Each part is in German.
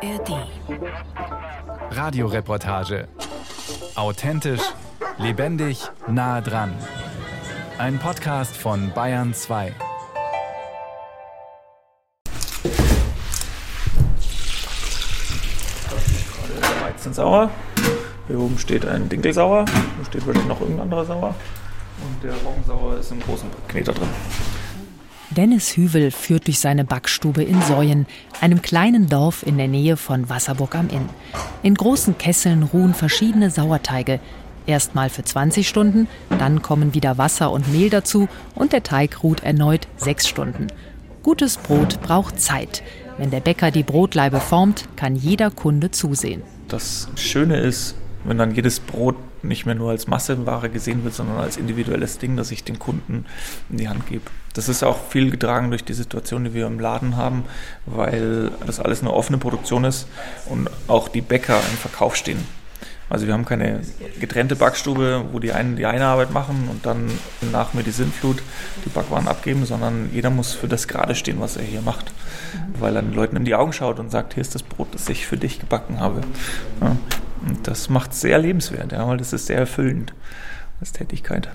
ARD. Radioreportage. Authentisch, lebendig, nah dran. Ein Podcast von Bayern 2. Weizensauer. Hier oben steht ein Dinkelsauer. Hier steht wahrscheinlich noch irgendein anderer Sauer. Und der Roggensauer ist im großen Kneter drin. Dennis Hüvel führt durch seine Backstube in Säuen, einem kleinen Dorf in der Nähe von Wasserburg am Inn. In großen Kesseln ruhen verschiedene Sauerteige. Erstmal für 20 Stunden, dann kommen wieder Wasser und Mehl dazu und der Teig ruht erneut sechs Stunden. Gutes Brot braucht Zeit. Wenn der Bäcker die Brotleibe formt, kann jeder Kunde zusehen. Das Schöne ist, wenn dann jedes Brot nicht mehr nur als Massenware gesehen wird, sondern als individuelles Ding, das ich den Kunden in die Hand gebe. Das ist auch viel getragen durch die Situation, die wir im Laden haben, weil das alles eine offene Produktion ist und auch die Bäcker im Verkauf stehen. Also wir haben keine getrennte Backstube, wo die einen die eine Arbeit machen und dann nach mir die Sinnflut die Backwaren abgeben, sondern jeder muss für das gerade stehen, was er hier macht. Weil er den Leuten in die Augen schaut und sagt, hier ist das Brot, das ich für dich gebacken habe. Ja. Und das macht es sehr lebenswert, ja, weil das ist sehr erfüllend als Tätigkeit.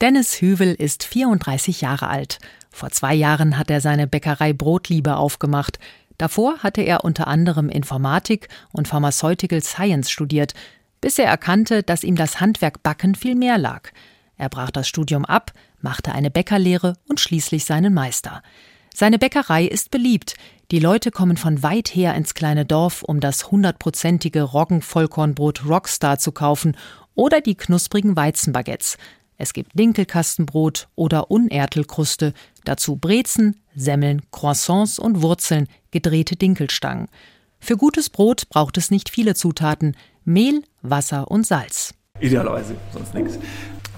Dennis Hüvel ist 34 Jahre alt. Vor zwei Jahren hat er seine Bäckerei Brotliebe aufgemacht. Davor hatte er unter anderem Informatik und Pharmaceutical Science studiert, bis er erkannte, dass ihm das Handwerk Backen viel mehr lag. Er brach das Studium ab, machte eine Bäckerlehre und schließlich seinen Meister. Seine Bäckerei ist beliebt. Die Leute kommen von weit her ins kleine Dorf, um das hundertprozentige Roggenvollkornbrot Rockstar zu kaufen oder die knusprigen Weizenbaguettes. Es gibt Dinkelkastenbrot oder Unertelkruste, dazu Brezen, Semmeln, Croissants und Wurzeln, gedrehte Dinkelstangen. Für gutes Brot braucht es nicht viele Zutaten: Mehl, Wasser und Salz. Idealerweise, sonst nichts.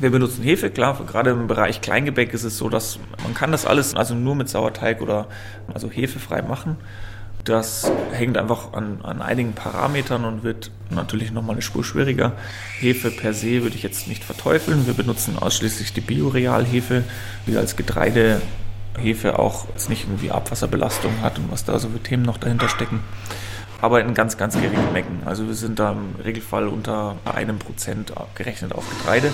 Wir benutzen Hefe, klar, gerade im Bereich Kleingebäck ist es so, dass man kann das alles also nur mit Sauerteig oder also hefefrei machen. Das hängt einfach an, an einigen Parametern und wird natürlich nochmal eine Spur schwieriger. Hefe per se würde ich jetzt nicht verteufeln. Wir benutzen ausschließlich die Biorealhefe, die als Getreidehefe auch jetzt nicht irgendwie Abwasserbelastung hat und was da so für Themen noch dahinter stecken. Aber in ganz, ganz geringen Mengen. Also wir sind da im Regelfall unter einem Prozent gerechnet auf Getreide.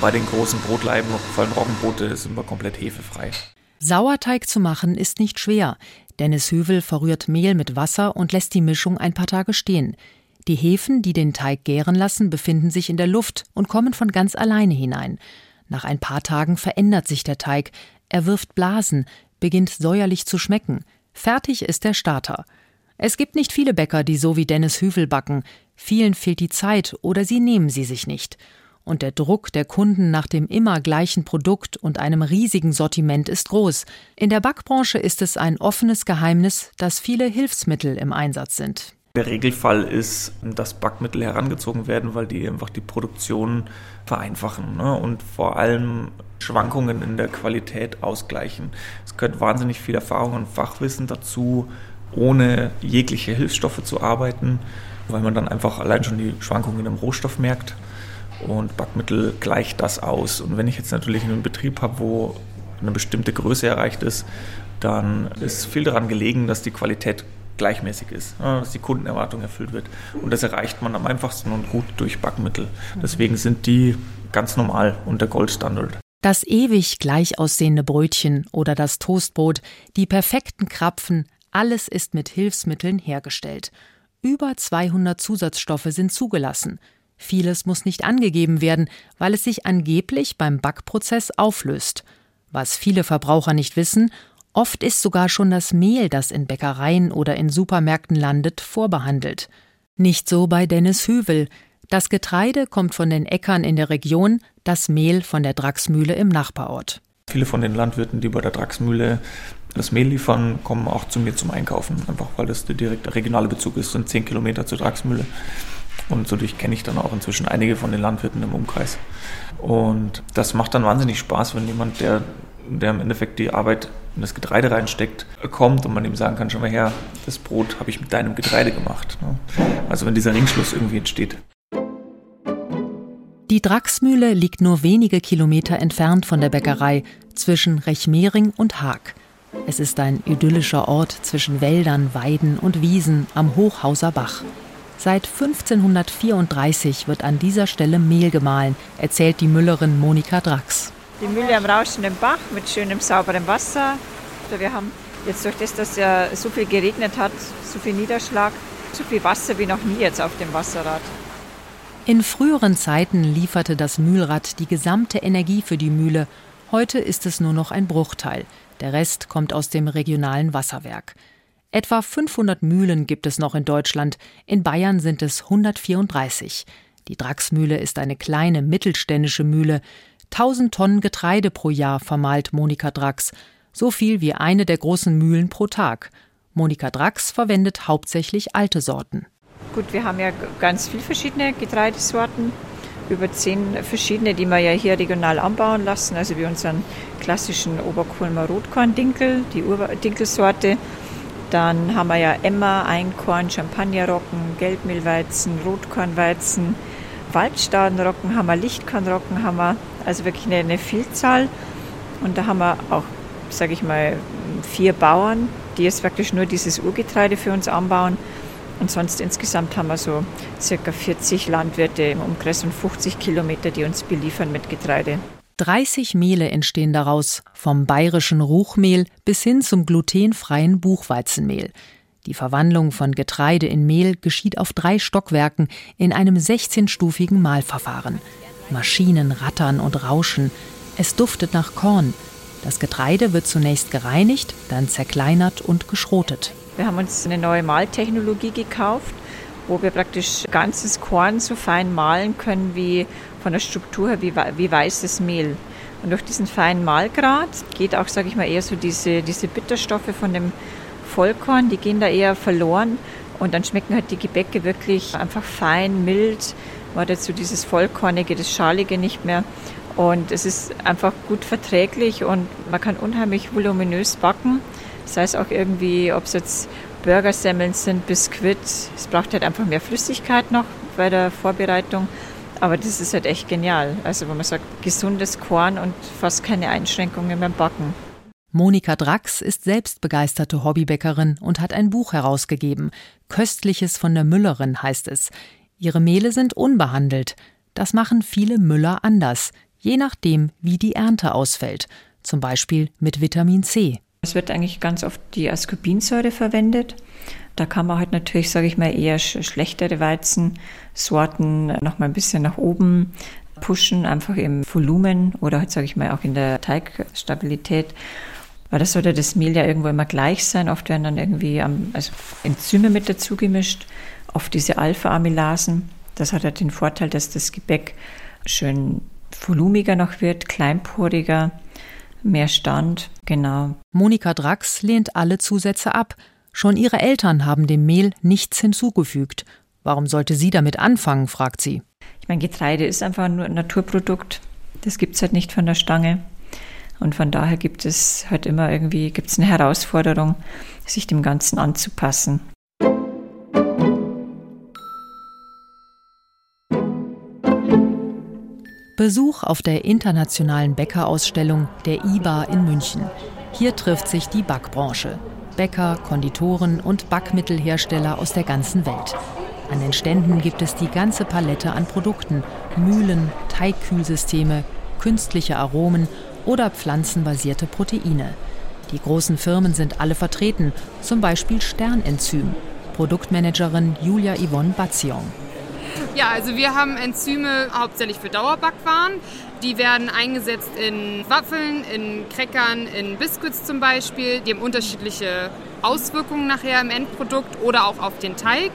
Bei den großen Brotleiben, vor allem Roggenbrote, sind wir komplett hefefrei. Sauerteig zu machen ist nicht schwer. Dennis Hüvel verrührt Mehl mit Wasser und lässt die Mischung ein paar Tage stehen. Die Hefen, die den Teig gären lassen, befinden sich in der Luft und kommen von ganz alleine hinein. Nach ein paar Tagen verändert sich der Teig. Er wirft Blasen, beginnt säuerlich zu schmecken. Fertig ist der Starter. Es gibt nicht viele Bäcker, die so wie Dennis Hüvel backen. Vielen fehlt die Zeit oder sie nehmen sie sich nicht und der Druck der Kunden nach dem immer gleichen Produkt und einem riesigen Sortiment ist groß. In der Backbranche ist es ein offenes Geheimnis, dass viele Hilfsmittel im Einsatz sind. Der Regelfall ist, dass Backmittel herangezogen werden, weil die einfach die Produktion vereinfachen ne? und vor allem Schwankungen in der Qualität ausgleichen. Es gehört wahnsinnig viel Erfahrung und Fachwissen dazu, ohne jegliche Hilfsstoffe zu arbeiten, weil man dann einfach allein schon die Schwankungen im Rohstoff merkt und Backmittel gleicht das aus. Und wenn ich jetzt natürlich einen Betrieb habe, wo eine bestimmte Größe erreicht ist, dann ist viel daran gelegen, dass die Qualität gleichmäßig ist, dass die Kundenerwartung erfüllt wird. Und das erreicht man am einfachsten und gut durch Backmittel. Deswegen sind die ganz normal und der Goldstandard. Das ewig gleich aussehende Brötchen oder das Toastbrot, die perfekten Krapfen, alles ist mit Hilfsmitteln hergestellt. Über 200 Zusatzstoffe sind zugelassen. Vieles muss nicht angegeben werden, weil es sich angeblich beim Backprozess auflöst. Was viele Verbraucher nicht wissen, oft ist sogar schon das Mehl, das in Bäckereien oder in Supermärkten landet, vorbehandelt. Nicht so bei Dennis Hüvel. Das Getreide kommt von den Äckern in der Region, das Mehl von der Draxmühle im Nachbarort. Viele von den Landwirten, die bei der Draxmühle das Mehl liefern, kommen auch zu mir zum Einkaufen, einfach weil das der direkte regionale Bezug ist, sind zehn Kilometer zur Draxmühle. Und so kenne ich dann auch inzwischen einige von den Landwirten im Umkreis. Und das macht dann wahnsinnig Spaß, wenn jemand, der, der im Endeffekt die Arbeit in das Getreide reinsteckt, kommt und man ihm sagen kann, schau mal her, das Brot habe ich mit deinem Getreide gemacht. Ne? Also wenn dieser Ringschluss irgendwie entsteht. Die Draxmühle liegt nur wenige Kilometer entfernt von der Bäckerei zwischen Rechmering und Haag. Es ist ein idyllischer Ort zwischen Wäldern, Weiden und Wiesen am Hochhauser Bach. Seit 1534 wird an dieser Stelle Mehl gemahlen, erzählt die Müllerin Monika Drax. Die Mühle am rauschenden Bach mit schönem sauberem Wasser. Wir haben jetzt durch das, dass ja so viel geregnet hat, so viel Niederschlag, so viel Wasser wie noch nie jetzt auf dem Wasserrad. In früheren Zeiten lieferte das Mühlrad die gesamte Energie für die Mühle. Heute ist es nur noch ein Bruchteil. Der Rest kommt aus dem regionalen Wasserwerk. Etwa 500 Mühlen gibt es noch in Deutschland. In Bayern sind es 134. Die Draxmühle ist eine kleine mittelständische Mühle. 1000 Tonnen Getreide pro Jahr vermahlt Monika Drax. So viel wie eine der großen Mühlen pro Tag. Monika Drax verwendet hauptsächlich alte Sorten. Gut, wir haben ja ganz viele verschiedene Getreidesorten, über zehn verschiedene, die wir ja hier regional anbauen lassen. Also wie unseren klassischen Oberkulmer Rotkorn-Dinkel, die Dinkelsorte. Dann haben wir ja Emmer, Einkorn, Champagnerrocken, Gelbmehlweizen, Rotkornweizen, Waldstadenrocken haben wir, Lichtkornrocken haben wir. Also wirklich eine, eine Vielzahl. Und da haben wir auch, sage ich mal, vier Bauern, die jetzt praktisch nur dieses Urgetreide für uns anbauen. Und sonst insgesamt haben wir so circa 40 Landwirte im Umkreis und 50 Kilometer, die uns beliefern mit Getreide. 30 Mehle entstehen daraus, vom bayerischen Ruchmehl bis hin zum glutenfreien Buchweizenmehl. Die Verwandlung von Getreide in Mehl geschieht auf drei Stockwerken in einem 16-stufigen Mahlverfahren. Maschinen rattern und rauschen. Es duftet nach Korn. Das Getreide wird zunächst gereinigt, dann zerkleinert und geschrotet. Wir haben uns eine neue Mahltechnologie gekauft, wo wir praktisch ganzes Korn so fein mahlen können wie von der Struktur her wie, wie weißes Mehl. Und durch diesen feinen Mahlgrad geht auch, sage ich mal, eher so diese, diese Bitterstoffe von dem Vollkorn, die gehen da eher verloren und dann schmecken halt die Gebäcke wirklich einfach fein, mild. Jetzt so dieses Vollkornige, das Schalige nicht mehr. Und es ist einfach gut verträglich und man kann unheimlich voluminös backen. Das heißt auch irgendwie, ob es jetzt Burgersemmeln sind, Biskuit, es braucht halt einfach mehr Flüssigkeit noch bei der Vorbereitung. Aber das ist halt echt genial. Also, wenn man sagt, gesundes Korn und fast keine Einschränkungen beim Backen. Monika Drax ist selbst begeisterte Hobbybäckerin und hat ein Buch herausgegeben. Köstliches von der Müllerin heißt es. Ihre Mehle sind unbehandelt. Das machen viele Müller anders, je nachdem, wie die Ernte ausfällt. Zum Beispiel mit Vitamin C. Es wird eigentlich ganz oft die Ascorbinsäure verwendet. Da kann man halt natürlich, sage ich mal, eher schlechtere Weizensorten noch mal ein bisschen nach oben pushen, einfach im Volumen oder halt, sage ich mal, auch in der Teigstabilität. Weil das sollte das Mehl ja irgendwo immer gleich sein. Oft werden dann irgendwie also Enzyme mit dazu gemischt, oft diese Alpha-Amylasen. Das hat halt den Vorteil, dass das Gebäck schön volumiger noch wird, kleinporiger mehr Stand, genau. Monika Drax lehnt alle Zusätze ab. Schon ihre Eltern haben dem Mehl nichts hinzugefügt. Warum sollte sie damit anfangen, fragt sie. Ich meine, Getreide ist einfach nur ein Naturprodukt. Das gibt es halt nicht von der Stange. Und von daher gibt es halt immer irgendwie gibt's eine Herausforderung, sich dem Ganzen anzupassen. Besuch auf der internationalen Bäckerausstellung der IBA in München. Hier trifft sich die Backbranche. Bäcker, Konditoren und Backmittelhersteller aus der ganzen Welt. An den Ständen gibt es die ganze Palette an Produkten, Mühlen, Teigkühlsysteme, künstliche Aromen oder pflanzenbasierte Proteine. Die großen Firmen sind alle vertreten, zum Beispiel Sternenzym. Produktmanagerin Julia Yvonne Batzion. Ja, also wir haben Enzyme hauptsächlich für Dauerbackwaren. Die werden eingesetzt in Waffeln, in Crackern, in Biscuits zum Beispiel. Die haben unterschiedliche Auswirkungen nachher im Endprodukt oder auch auf den Teig.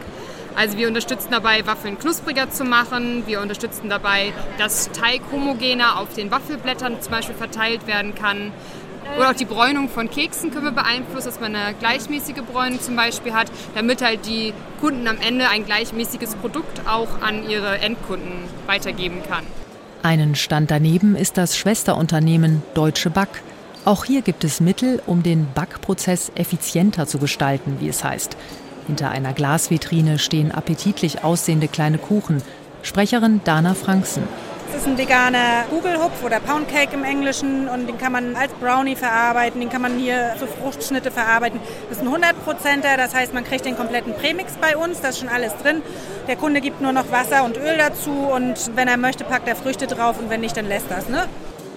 Also wir unterstützen dabei, Waffeln knuspriger zu machen. Wir unterstützen dabei, dass Teig homogener auf den Waffelblättern zum Beispiel verteilt werden kann. Oder auch die Bräunung von Keksen können wir beeinflussen, dass man eine gleichmäßige Bräunung zum Beispiel hat, damit halt die Kunden am Ende ein gleichmäßiges Produkt auch an ihre Endkunden weitergeben kann. Einen Stand daneben ist das Schwesterunternehmen Deutsche Back. Auch hier gibt es Mittel, um den Backprozess effizienter zu gestalten, wie es heißt. Hinter einer Glasvitrine stehen appetitlich aussehende kleine Kuchen. Sprecherin Dana Franksen. Das ist ein veganer Kugelhupf oder Poundcake im Englischen und den kann man als Brownie verarbeiten, den kann man hier zu Fruchtschnitte verarbeiten. Das ist ein 100%er, das heißt, man kriegt den kompletten Prämix bei uns, da ist schon alles drin. Der Kunde gibt nur noch Wasser und Öl dazu und wenn er möchte, packt er Früchte drauf und wenn nicht, dann lässt das. Ne?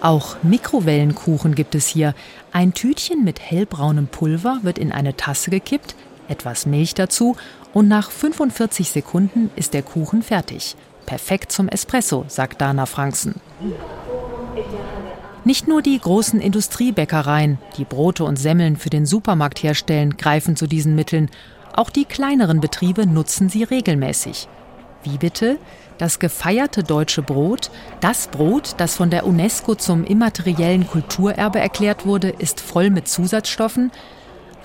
Auch Mikrowellenkuchen gibt es hier. Ein Tütchen mit hellbraunem Pulver wird in eine Tasse gekippt, etwas Milch dazu und nach 45 Sekunden ist der Kuchen fertig. Perfekt zum Espresso, sagt Dana Franksen. Nicht nur die großen Industriebäckereien, die Brote und Semmeln für den Supermarkt herstellen, greifen zu diesen Mitteln. Auch die kleineren Betriebe nutzen sie regelmäßig. Wie bitte? Das gefeierte deutsche Brot, das Brot, das von der UNESCO zum immateriellen Kulturerbe erklärt wurde, ist voll mit Zusatzstoffen.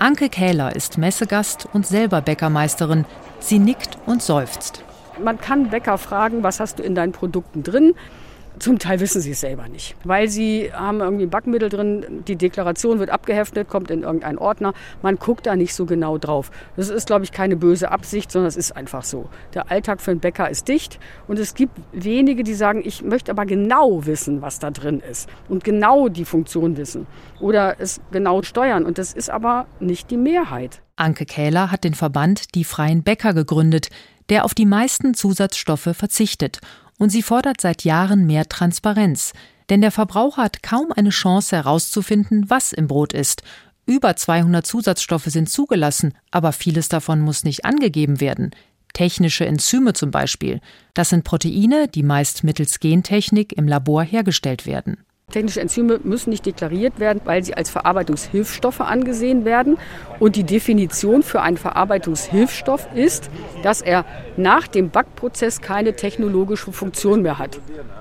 Anke Kähler ist Messegast und selber Bäckermeisterin. Sie nickt und seufzt. Man kann Bäcker fragen, was hast du in deinen Produkten drin? Zum Teil wissen sie es selber nicht, weil sie haben irgendwie ein Backmittel drin, die Deklaration wird abgeheftet, kommt in irgendeinen Ordner, man guckt da nicht so genau drauf. Das ist, glaube ich, keine böse Absicht, sondern es ist einfach so. Der Alltag für einen Bäcker ist dicht und es gibt wenige, die sagen, ich möchte aber genau wissen, was da drin ist und genau die Funktion wissen oder es genau steuern und das ist aber nicht die Mehrheit. Anke Kähler hat den Verband Die Freien Bäcker gegründet, der auf die meisten Zusatzstoffe verzichtet und sie fordert seit Jahren mehr Transparenz. Denn der Verbraucher hat kaum eine Chance herauszufinden, was im Brot ist. Über 200 Zusatzstoffe sind zugelassen, aber vieles davon muss nicht angegeben werden. Technische Enzyme zum Beispiel. Das sind Proteine, die meist mittels Gentechnik im Labor hergestellt werden. Technische Enzyme müssen nicht deklariert werden, weil sie als Verarbeitungshilfstoffe angesehen werden. Und die Definition für einen Verarbeitungshilfstoff ist, dass er nach dem Backprozess keine technologische Funktion mehr hat.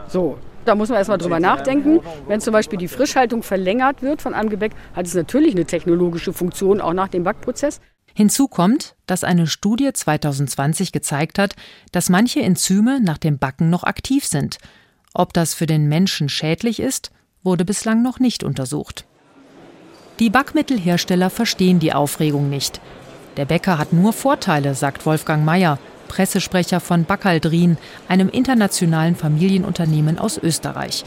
So, da muss man erstmal drüber nachdenken. Wenn zum Beispiel die Frischhaltung verlängert wird von einem Gebäck, hat es natürlich eine technologische Funktion auch nach dem Backprozess. Hinzu kommt, dass eine Studie 2020 gezeigt hat, dass manche Enzyme nach dem Backen noch aktiv sind. Ob das für den Menschen schädlich ist, wurde bislang noch nicht untersucht. Die Backmittelhersteller verstehen die Aufregung nicht. Der Bäcker hat nur Vorteile, sagt Wolfgang Mayer, Pressesprecher von Backaldrin, einem internationalen Familienunternehmen aus Österreich.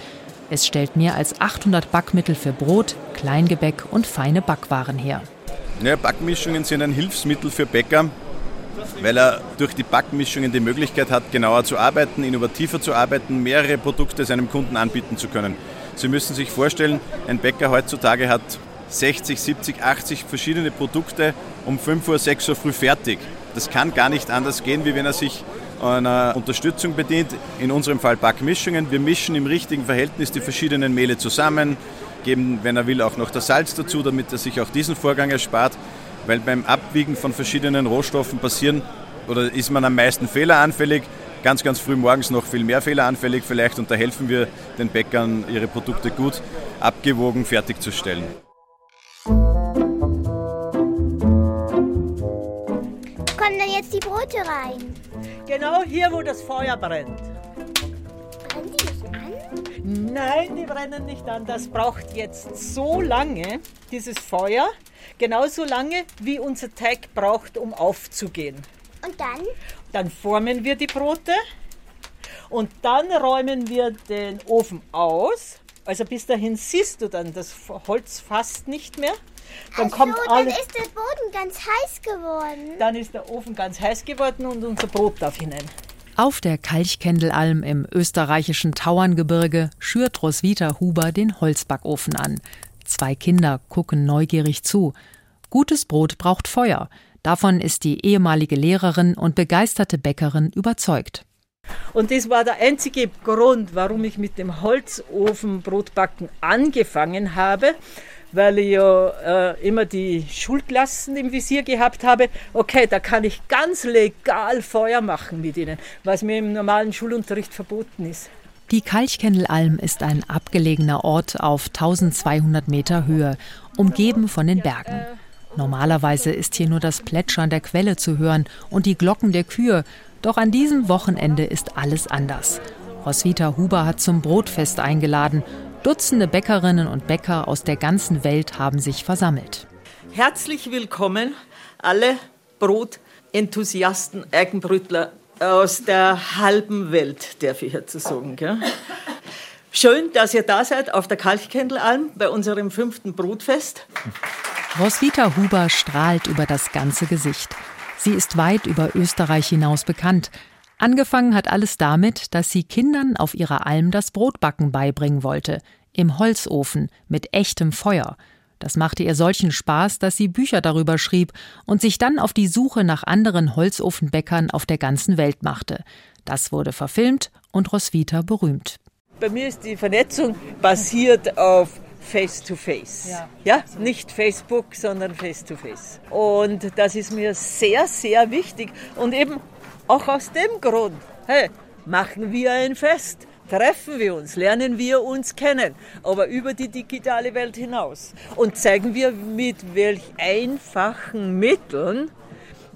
Es stellt mehr als 800 Backmittel für Brot, Kleingebäck und feine Backwaren her. Ja, Backmischungen sind ein Hilfsmittel für Bäcker, weil er durch die Backmischungen die Möglichkeit hat, genauer zu arbeiten, innovativer zu arbeiten, mehrere Produkte seinem Kunden anbieten zu können. Sie müssen sich vorstellen, ein Bäcker heutzutage hat 60, 70, 80 verschiedene Produkte um 5 Uhr, 6 Uhr früh fertig. Das kann gar nicht anders gehen, wie wenn er sich einer Unterstützung bedient, in unserem Fall Backmischungen. Wir mischen im richtigen Verhältnis die verschiedenen Mehle zusammen, geben, wenn er will, auch noch das Salz dazu, damit er sich auch diesen Vorgang erspart. Weil beim Abwiegen von verschiedenen Rohstoffen passieren oder ist man am meisten fehleranfällig ganz, ganz früh morgens noch viel mehr fehleranfällig vielleicht und da helfen wir den Bäckern, ihre Produkte gut abgewogen fertigzustellen. Kommen dann jetzt die Brote rein? Genau hier, wo das Feuer brennt. Brennen die nicht an? Nein, die brennen nicht an. Das braucht jetzt so lange, dieses Feuer, genauso lange, wie unser Teig braucht, um aufzugehen. Und dann? Dann formen wir die Brote und dann räumen wir den Ofen aus. Also bis dahin siehst du dann das Holz fast nicht mehr. Dann, also, kommt dann ist der Boden ganz heiß geworden. Dann ist der Ofen ganz heiß geworden und unser Brot darf hinein. Auf der Kalchkendelalm im österreichischen Tauerngebirge schürt Roswitha Huber den Holzbackofen an. Zwei Kinder gucken neugierig zu. Gutes Brot braucht Feuer. Davon ist die ehemalige Lehrerin und begeisterte Bäckerin überzeugt. Und das war der einzige Grund, warum ich mit dem Holzofen Brotbacken angefangen habe, weil ich ja äh, immer die Schulklassen im Visier gehabt habe. Okay, da kann ich ganz legal Feuer machen mit ihnen, was mir im normalen Schulunterricht verboten ist. Die Kalchkendelalm ist ein abgelegener Ort auf 1200 Meter Höhe, umgeben von den Bergen. Normalerweise ist hier nur das Plätschern der Quelle zu hören und die Glocken der Kühe, doch an diesem Wochenende ist alles anders. Roswitha Huber hat zum Brotfest eingeladen. Dutzende Bäckerinnen und Bäcker aus der ganzen Welt haben sich versammelt. Herzlich willkommen alle Brotenthusiasten, Eigenbrütler aus der halben Welt, darf ich jetzt sagen. Gell? Schön, dass ihr da seid auf der Kalkkendelalm bei unserem fünften Brutfest. Roswitha Huber strahlt über das ganze Gesicht. Sie ist weit über Österreich hinaus bekannt. Angefangen hat alles damit, dass sie Kindern auf ihrer Alm das Brotbacken beibringen wollte. Im Holzofen, mit echtem Feuer. Das machte ihr solchen Spaß, dass sie Bücher darüber schrieb und sich dann auf die Suche nach anderen Holzofenbäckern auf der ganzen Welt machte. Das wurde verfilmt und Roswitha berühmt. Bei mir ist die Vernetzung basiert auf Face-to-Face. Ja. ja, nicht Facebook, sondern Face-to-Face. Und das ist mir sehr, sehr wichtig. Und eben auch aus dem Grund, hey, machen wir ein Fest, treffen wir uns, lernen wir uns kennen, aber über die digitale Welt hinaus. Und zeigen wir, mit welch einfachen Mitteln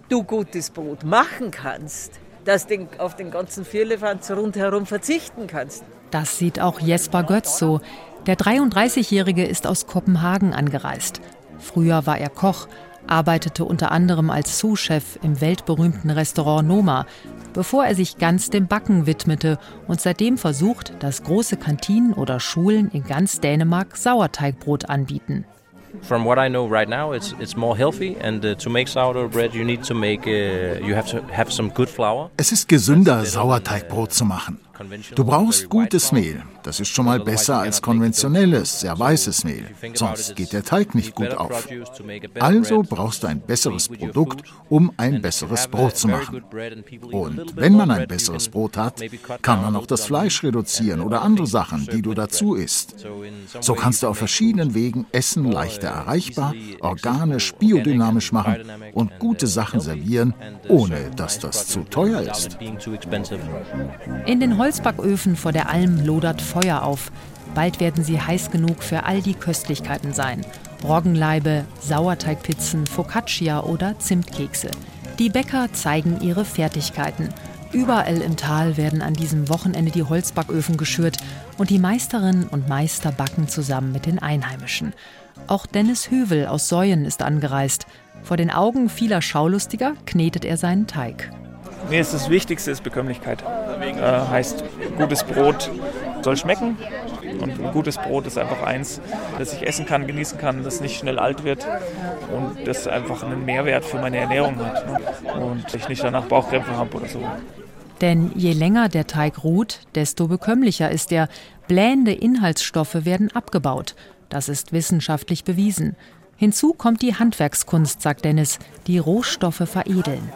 du gutes Brot machen kannst, dass du auf den ganzen Vierlefanz rundherum verzichten kannst. Das sieht auch Jesper Götz so. Der 33-Jährige ist aus Kopenhagen angereist. Früher war er Koch, arbeitete unter anderem als Sous-Chef im weltberühmten Restaurant Noma, bevor er sich ganz dem Backen widmete und seitdem versucht, dass große Kantinen oder Schulen in ganz Dänemark Sauerteigbrot anbieten. From what I know right now, it's it's more healthy, and uh, to make sourdough bread, you need to make uh, you have to have some good flour. Es ist gesünder, Sauerteigbrot zu machen. Du brauchst gutes Mehl. Das ist schon mal besser als konventionelles, sehr weißes Mehl. Sonst geht der Teig nicht gut auf. Also brauchst du ein besseres Produkt, um ein besseres Brot zu machen. Und wenn man ein besseres Brot hat, kann man auch das Fleisch reduzieren oder andere Sachen, die du dazu isst. So kannst du auf verschiedenen Wegen Essen leichter erreichbar, organisch, biodynamisch machen und gute Sachen servieren, ohne dass das zu teuer ist. In den Holzbacköfen vor der Alm lodert Feuer auf. Bald werden sie heiß genug für all die Köstlichkeiten sein. Roggenleibe, Sauerteigpizzen, Focaccia oder Zimtkekse. Die Bäcker zeigen ihre Fertigkeiten. Überall im Tal werden an diesem Wochenende die Holzbacköfen geschürt und die Meisterinnen und Meister backen zusammen mit den Einheimischen. Auch Dennis Hövel aus Säuen ist angereist. Vor den Augen vieler Schaulustiger knetet er seinen Teig. Mir ist das Wichtigste ist Bekömmlichkeit. Äh, heißt, gutes Brot soll schmecken. Und gutes Brot ist einfach eins, das ich essen kann, genießen kann, das nicht schnell alt wird und das einfach einen Mehrwert für meine Ernährung hat. Ne? Und ich nicht danach Bauchkrämpfe habe oder so. Denn je länger der Teig ruht, desto bekömmlicher ist er. Blähende Inhaltsstoffe werden abgebaut. Das ist wissenschaftlich bewiesen. Hinzu kommt die Handwerkskunst, sagt Dennis, die Rohstoffe veredeln.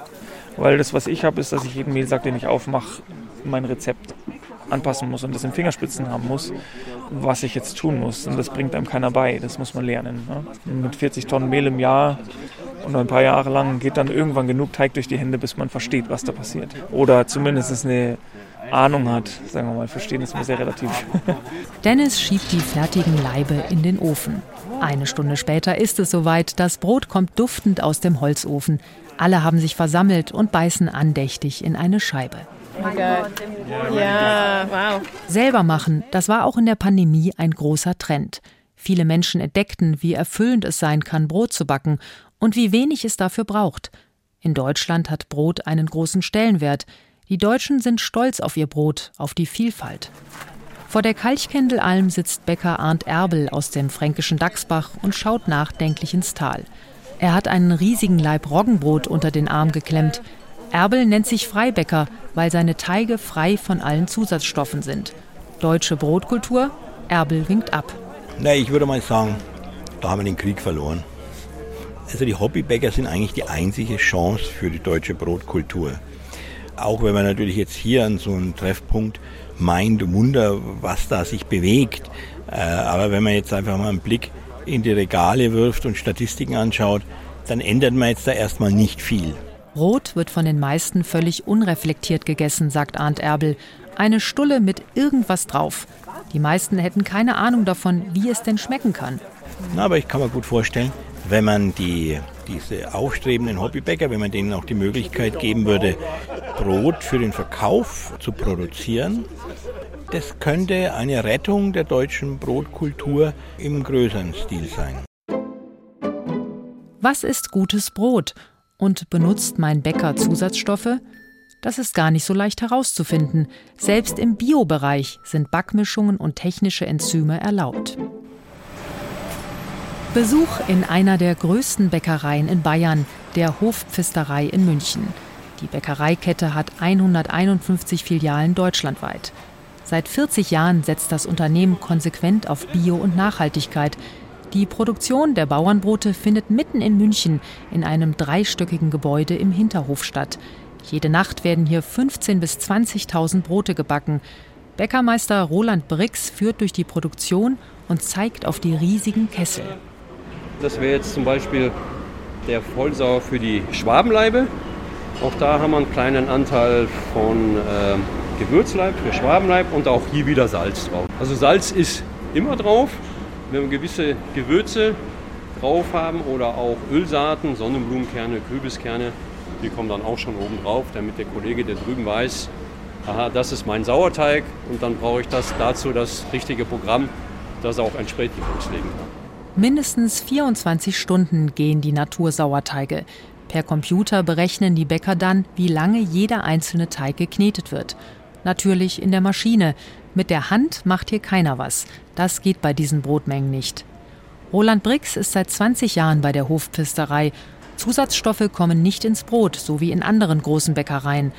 Weil das, was ich habe, ist, dass ich jeden Mehlsack, den ich aufmache, mein Rezept anpassen muss und das in Fingerspitzen haben muss, was ich jetzt tun muss. Und das bringt einem keiner bei, das muss man lernen. Ne? Mit 40 Tonnen Mehl im Jahr und ein paar Jahre lang geht dann irgendwann genug Teig durch die Hände, bis man versteht, was da passiert. Oder zumindest eine Ahnung hat, sagen wir mal. Verstehen ist mir sehr relativ. Dennis schiebt die fertigen Laibe in den Ofen. Eine Stunde später ist es soweit, das Brot kommt duftend aus dem Holzofen. Alle haben sich versammelt und beißen andächtig in eine Scheibe. Oh ja, wow. Selber machen, das war auch in der Pandemie ein großer Trend. Viele Menschen entdeckten, wie erfüllend es sein kann, Brot zu backen und wie wenig es dafür braucht. In Deutschland hat Brot einen großen Stellenwert. Die Deutschen sind stolz auf ihr Brot, auf die Vielfalt. Vor der Kalchkendelalm sitzt Bäcker Arndt Erbel aus dem fränkischen Dachsbach und schaut nachdenklich ins Tal. Er hat einen riesigen Leib Roggenbrot unter den Arm geklemmt. Erbel nennt sich Freibäcker, weil seine Teige frei von allen Zusatzstoffen sind. Deutsche Brotkultur? Erbel winkt ab. Na, ich würde mal sagen, da haben wir den Krieg verloren. Also die Hobbybäcker sind eigentlich die einzige Chance für die deutsche Brotkultur. Auch wenn man natürlich jetzt hier an so einem Treffpunkt meint, Wunder, was da sich bewegt. Äh, aber wenn man jetzt einfach mal einen Blick in die Regale wirft und Statistiken anschaut, dann ändert man jetzt da erstmal nicht viel. Brot wird von den meisten völlig unreflektiert gegessen, sagt Arndt Erbel. Eine Stulle mit irgendwas drauf. Die meisten hätten keine Ahnung davon, wie es denn schmecken kann. Na, aber ich kann mir gut vorstellen, wenn man die, diese aufstrebenden Hobbybäcker, wenn man denen auch die Möglichkeit geben würde, Brot für den Verkauf zu produzieren, das könnte eine Rettung der deutschen Brotkultur im größeren Stil sein. Was ist gutes Brot? Und benutzt mein Bäcker Zusatzstoffe? Das ist gar nicht so leicht herauszufinden. Selbst im Biobereich sind Backmischungen und technische Enzyme erlaubt. Besuch in einer der größten Bäckereien in Bayern, der Hofpfisterei in München. Die Bäckereikette hat 151 Filialen deutschlandweit. Seit 40 Jahren setzt das Unternehmen konsequent auf Bio und Nachhaltigkeit. Die Produktion der Bauernbrote findet mitten in München in einem dreistöckigen Gebäude im Hinterhof statt. Jede Nacht werden hier 15.000 bis 20.000 Brote gebacken. Bäckermeister Roland Brix führt durch die Produktion und zeigt auf die riesigen Kessel. Das wäre jetzt zum Beispiel der Vollsauer für die Schwabenleibe. Auch da haben wir einen kleinen Anteil von äh, Gewürzleib für Schwabenleib und auch hier wieder Salz drauf. Also Salz ist immer drauf. Wenn wir gewisse Gewürze drauf haben oder auch Ölsaaten, Sonnenblumenkerne, Kürbiskerne, die kommen dann auch schon oben drauf, damit der Kollege, der drüben weiß, aha, das ist mein Sauerteig und dann brauche ich das dazu das richtige Programm, das auch entsprechend loslegen kann. Mindestens 24 Stunden gehen die Natursauerteige. Per Computer berechnen die Bäcker dann, wie lange jeder einzelne Teig geknetet wird. Natürlich in der Maschine. Mit der Hand macht hier keiner was. Das geht bei diesen Brotmengen nicht. Roland Brix ist seit 20 Jahren bei der Hofpfisterei Zusatzstoffe kommen nicht ins Brot, so wie in anderen großen Bäckereien.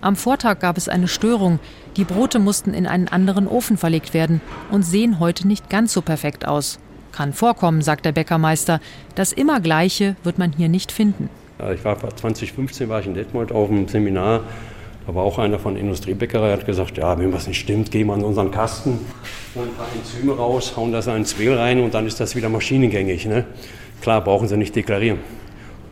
Am Vortag gab es eine Störung. Die Brote mussten in einen anderen Ofen verlegt werden und sehen heute nicht ganz so perfekt aus. Kann vorkommen, sagt der Bäckermeister. Das immer Gleiche wird man hier nicht finden. Ich war 2015 war ich in Detmold auf einem Seminar. Da war auch einer von der Industriebäckerei, hat gesagt, ja, wenn was nicht stimmt, gehen wir an unseren Kasten, holen ein paar Enzyme raus, hauen das ins Mehl rein und dann ist das wieder maschinengängig. Ne? Klar, brauchen sie nicht deklarieren.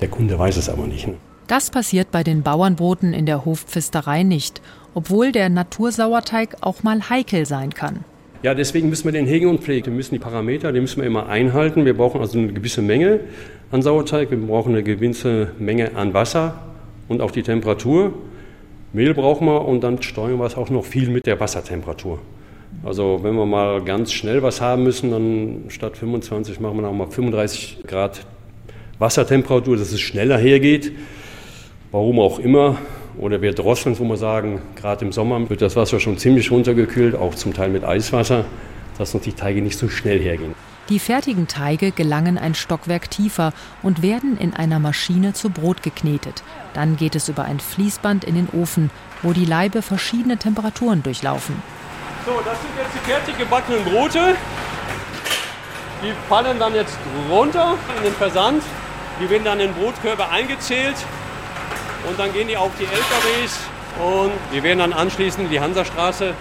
Der Kunde weiß es aber nicht. Ne? Das passiert bei den Bauernbroten in der Hofpfisterei nicht, obwohl der Natursauerteig auch mal heikel sein kann. Ja, deswegen müssen wir den hegen und pflegen. Wir müssen die Parameter, die müssen wir immer einhalten. Wir brauchen also eine gewisse Menge an Sauerteig, wir brauchen eine gewisse Menge an Wasser und auch die Temperatur. Mehl brauchen wir und dann steuern wir es auch noch viel mit der Wassertemperatur. Also wenn wir mal ganz schnell was haben müssen, dann statt 25 machen wir noch mal 35 Grad Wassertemperatur, dass es schneller hergeht. Warum auch immer. Oder wir drosseln, wo wir sagen, gerade im Sommer wird das Wasser schon ziemlich runtergekühlt, auch zum Teil mit Eiswasser, dass noch die Teige nicht so schnell hergehen. Die fertigen Teige gelangen ein Stockwerk tiefer und werden in einer Maschine zu Brot geknetet. Dann geht es über ein Fließband in den Ofen, wo die Laibe verschiedene Temperaturen durchlaufen. So, das sind jetzt die fertig gebackenen Brote. Die fallen dann jetzt runter in den Versand. Die werden dann in Brotkörbe eingezählt und dann gehen die auf die LKWs und wir werden dann anschließend die Hansastraße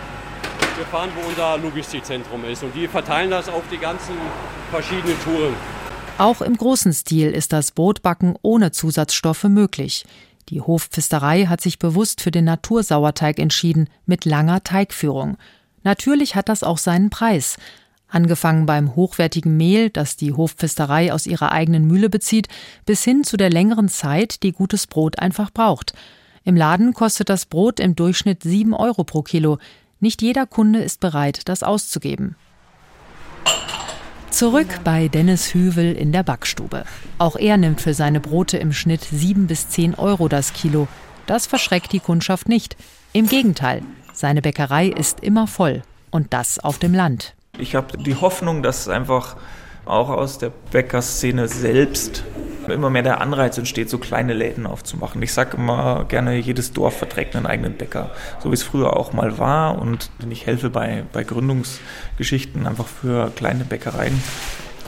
wir fahren, wo unser Logistikzentrum ist und die verteilen das auf die ganzen verschiedenen Touren. Auch im großen Stil ist das Brotbacken ohne Zusatzstoffe möglich. Die Hofpfisterei hat sich bewusst für den Natursauerteig entschieden, mit langer Teigführung. Natürlich hat das auch seinen Preis. Angefangen beim hochwertigen Mehl, das die Hofpfisterei aus ihrer eigenen Mühle bezieht, bis hin zu der längeren Zeit, die gutes Brot einfach braucht. Im Laden kostet das Brot im Durchschnitt 7 Euro pro Kilo. Nicht jeder Kunde ist bereit, das auszugeben. Zurück bei Dennis Hüvel in der Backstube. Auch er nimmt für seine Brote im Schnitt 7 bis 10 Euro das Kilo. Das verschreckt die Kundschaft nicht. Im Gegenteil, seine Bäckerei ist immer voll. Und das auf dem Land. Ich habe die Hoffnung, dass einfach auch aus der Bäckerszene selbst immer mehr der Anreiz entsteht, so kleine Läden aufzumachen. Ich sage immer gerne, jedes Dorf verträgt einen eigenen Bäcker, so wie es früher auch mal war. Und ich helfe bei, bei Gründungsgeschichten einfach für kleine Bäckereien,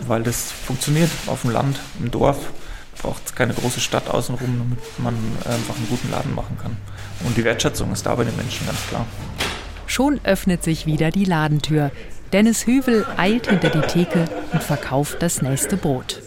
weil das funktioniert auf dem Land, im Dorf. Braucht es keine große Stadt außenrum, damit man einfach einen guten Laden machen kann. Und die Wertschätzung ist da bei den Menschen ganz klar. Schon öffnet sich wieder die Ladentür. Dennis Hüvel eilt hinter die Theke und verkauft das nächste Brot.